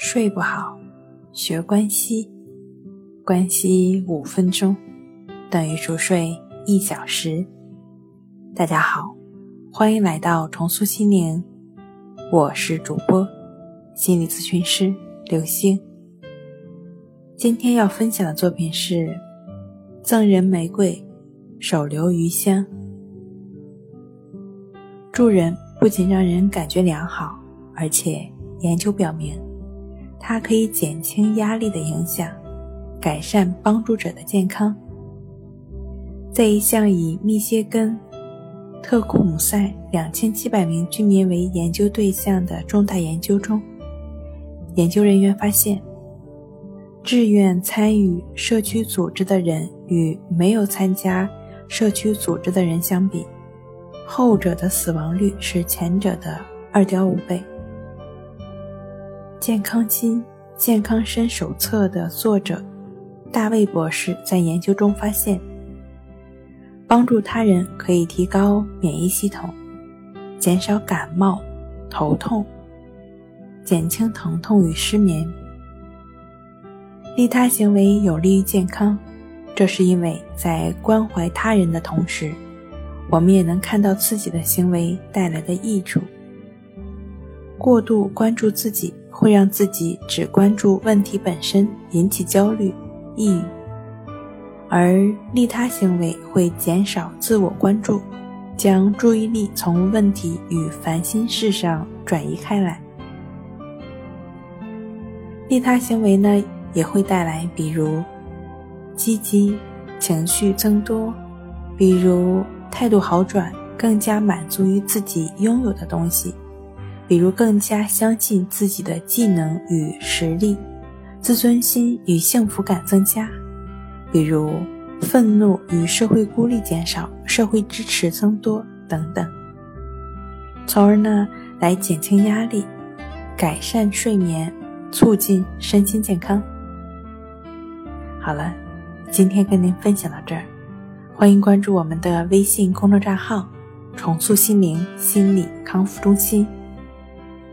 睡不好，学关西，关西五分钟等于熟睡一小时。大家好，欢迎来到重塑心灵，我是主播心理咨询师刘星。今天要分享的作品是《赠人玫瑰，手留余香》。助人不仅让人感觉良好，而且研究表明。它可以减轻压力的影响，改善帮助者的健康。在一项以密歇根特库姆塞两千七百名居民为研究对象的重大研究中，研究人员发现，志愿参与社区组织的人与没有参加社区组织的人相比，后者的死亡率是前者的二点五倍。《健康心健康身手册》的作者大卫博士在研究中发现，帮助他人可以提高免疫系统，减少感冒、头痛，减轻疼痛与失眠。利他行为有利于健康，这是因为在关怀他人的同时，我们也能看到自己的行为带来的益处。过度关注自己。会让自己只关注问题本身，引起焦虑、抑郁；而利他行为会减少自我关注，将注意力从问题与烦心事上转移开来。利他行为呢，也会带来比如积极情绪增多，比如态度好转，更加满足于自己拥有的东西。比如更加相信自己的技能与实力，自尊心与幸福感增加；比如愤怒与社会孤立减少，社会支持增多等等，从而呢来减轻压力，改善睡眠，促进身心健康。好了，今天跟您分享到这儿，欢迎关注我们的微信公众账号“重塑心灵心理康复中心”。